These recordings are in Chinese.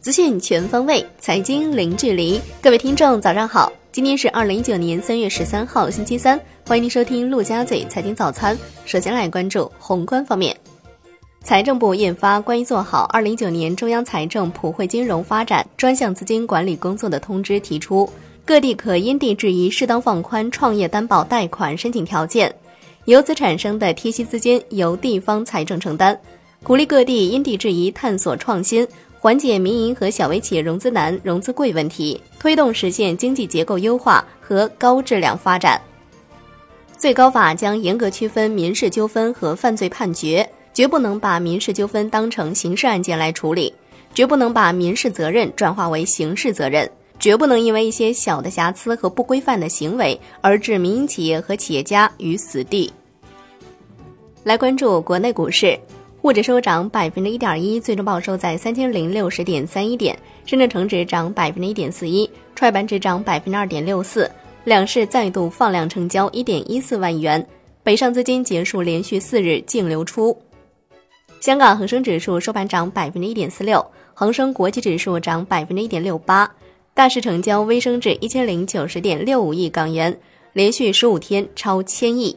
资讯全方位，财经零距离。各位听众，早上好！今天是二零一九年三月十三号，星期三。欢迎您收听陆家嘴财经早餐。首先来关注宏观方面，财政部印发关于做好二零一九年中央财政普惠金融发展专项资金管理工作的通知，提出各地可因地制宜适当放宽创业担保贷款申请条件，由此产生的贴息资金由地方财政承担，鼓励各地因地制宜探索创新。缓解民营和小微企业融资难、融资贵问题，推动实现经济结构优化和高质量发展。最高法将严格区分民事纠纷和犯罪判决，绝不能把民事纠纷当成刑事案件来处理，绝不能把民事责任转化为刑事责任，绝不能因为一些小的瑕疵和不规范的行为而置民营企业和企业家于死地。来关注国内股市。沪指收涨百分之一点一，最终报收在三千零六十点三一点。深圳成指涨百分之一点四一，创业板指涨百分之二点六四。两市再度放量成交一点一四万亿元，北上资金结束连续四日净流出。香港恒生指数收盘涨百分之一点四六，恒生国际指数涨百分之一点六八。大市成交微升至一千零九十点六五亿港元，连续十五天超千亿。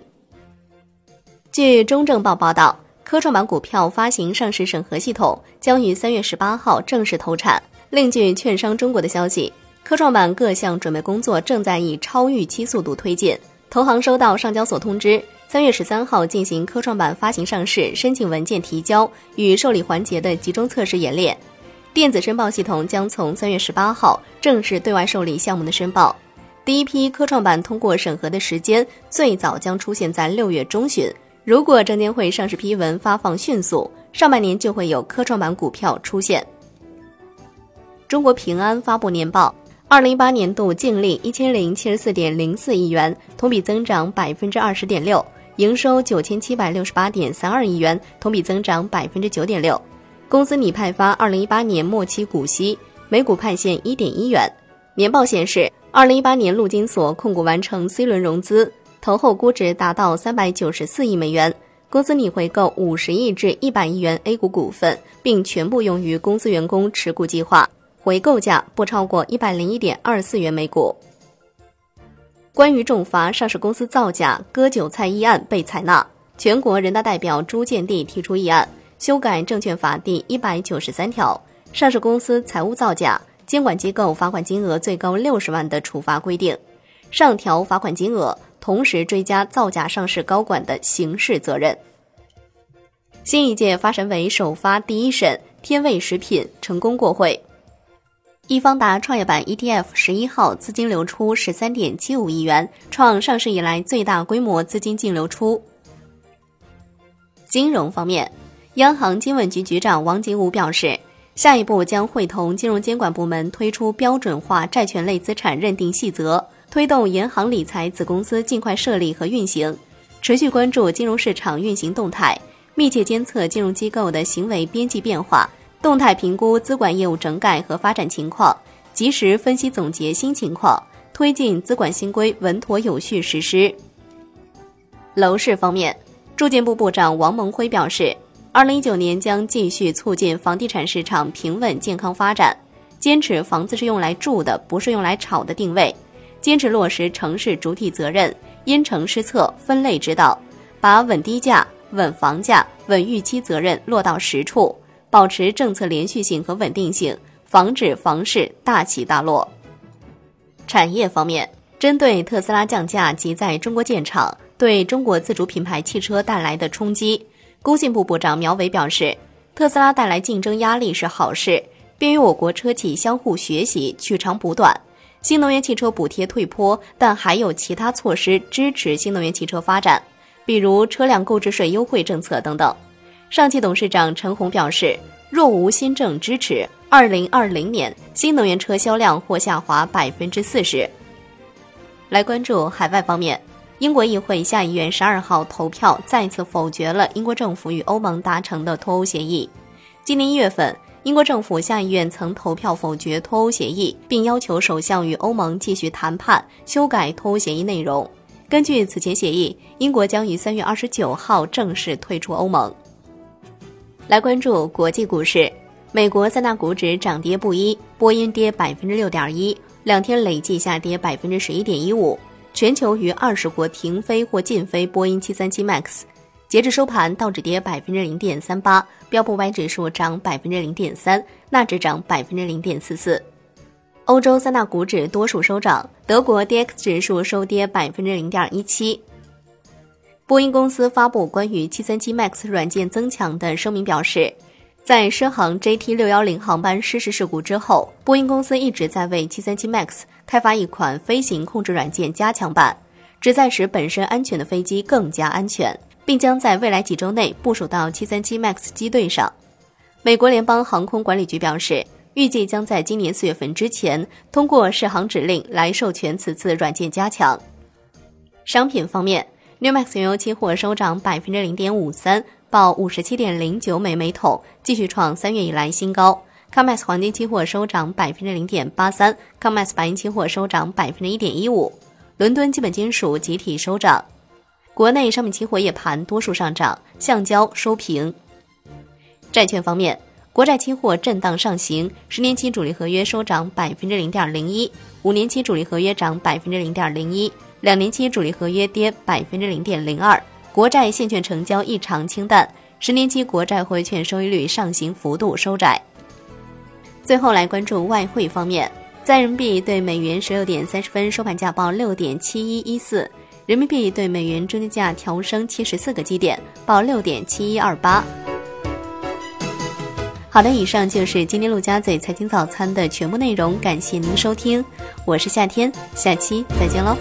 据中证报报道。科创板股票发行上市审核系统将于三月十八号正式投产。另据券商中国的消息，科创板各项准备工作正在以超预期速度推进。投行收到上交所通知，三月十三号进行科创板发行上市申请文件提交与受理环节的集中测试演练。电子申报系统将从三月十八号正式对外受理项目的申报。第一批科创板通过审核的时间最早将出现在六月中旬。如果证监会上市批文发放迅速，上半年就会有科创板股票出现。中国平安发布年报，二零一八年度净利一千零七十四点零四亿元，同比增长百分之二十点六；营收九千七百六十八点三二亿元，同比增长百分之九点六。公司拟派发二零一八年末期股息，每股派现一点一元。年报显示，二零一八年陆金所控股完成 C 轮融资。投后估值达到三百九十四亿美元，公司拟回购五十亿至一百亿元 A 股股份，并全部用于公司员工持股计划，回购价不超过一百零一点二四元每股。关于重罚上市公司造假割韭菜议案被采纳，全国人大代表朱建地提出议案，修改证券法第一百九十三条，上市公司财务造假，监管机构罚款金额最高六十万的处罚规定，上调罚款金额。同时追加造假上市高管的刑事责任。新一届发审委首发第一审天味食品成功过会。易方达创业板 ETF 十一号资金流出十三点七五亿元，创上市以来最大规模资金净流出。金融方面，央行金稳局局长王景武表示，下一步将会同金融监管部门推出标准化债权类资产认定细则。推动银行理财子公司尽快设立和运行，持续关注金融市场运行动态，密切监测金融机构的行为边际变化，动态评估资管业务整改和发展情况，及时分析总结新情况，推进资管新规稳妥有序实施。楼市方面，住建部部长王蒙辉表示，二零一九年将继续促进房地产市场平稳健康发展，坚持房子是用来住的，不是用来炒的定位。坚持落实城市主体责任，因城施策，分类指导，把稳低价、稳房价、稳预期责任落到实处，保持政策连续性和稳定性，防止房市大起大落。产业方面，针对特斯拉降价及在中国建厂对中国自主品牌汽车带来的冲击，工信部部长苗圩表示，特斯拉带来竞争压力是好事，便于我国车企相互学习，取长补短。新能源汽车补贴退坡，但还有其他措施支持新能源汽车发展，比如车辆购置税优惠政策等等。上汽董事长陈红表示，若无新政支持，二零二零年新能源车销量或下滑百分之四十。来关注海外方面，英国议会下议院十二号投票再次否决了英国政府与欧盟达成的脱欧协议。今年一月份。英国政府下议院曾投票否决脱欧协议，并要求首相与欧盟继续谈判修改脱欧协议内容。根据此前协议，英国将于三月二十九号正式退出欧盟。来关注国际股市，美国三大股指涨跌不一，波音跌百分之六点一，两天累计下跌百分之十一点一五。全球逾二十国停飞或禁飞波音七三七 MAX。截至收盘，道指跌百分之零点三八，标普 Y 指数涨百分之零点三，纳指涨百分之零点四四。欧洲三大股指多数收涨，德国 D X 指数收跌百分之零点一七。波音公司发布关于737 MAX 软件增强的声明，表示，在狮航 JT610 航班失事事故之后，波音公司一直在为737 MAX 开发一款飞行控制软件加强版，旨在使本身安全的飞机更加安全，并将在未来几周内部署到737 MAX 机队上。美国联邦航空管理局表示，预计将在今年四月份之前通过试航指令来授权此次软件加强。商品方面。New Max 原油期货收涨百分之零点五三，报五十七点零九美每桶，继续创三月以来新高。COMEX 黄金期货收涨百分之零点八三，COMEX 白银期货收涨百分之一点一五。伦敦基本金属集体收涨。国内商品期货夜盘多数上涨，橡胶收平。债券方面，国债期货震荡上行，十年期主力合约收涨百分之零点零一，五年期主力合约涨百分之零点零一。两年期主力合约跌百分之零点零二，国债现券成交异常清淡，十年期国债汇券收益率上行幅度收窄。最后来关注外汇方面，在人民币对美元十六点三十分收盘价报六点七一一四，人民币对美元中间价调升七十四个基点，报六点七一二八。好的，以上就是今天陆家嘴财经早餐的全部内容，感谢您收听，我是夏天，下期再见喽。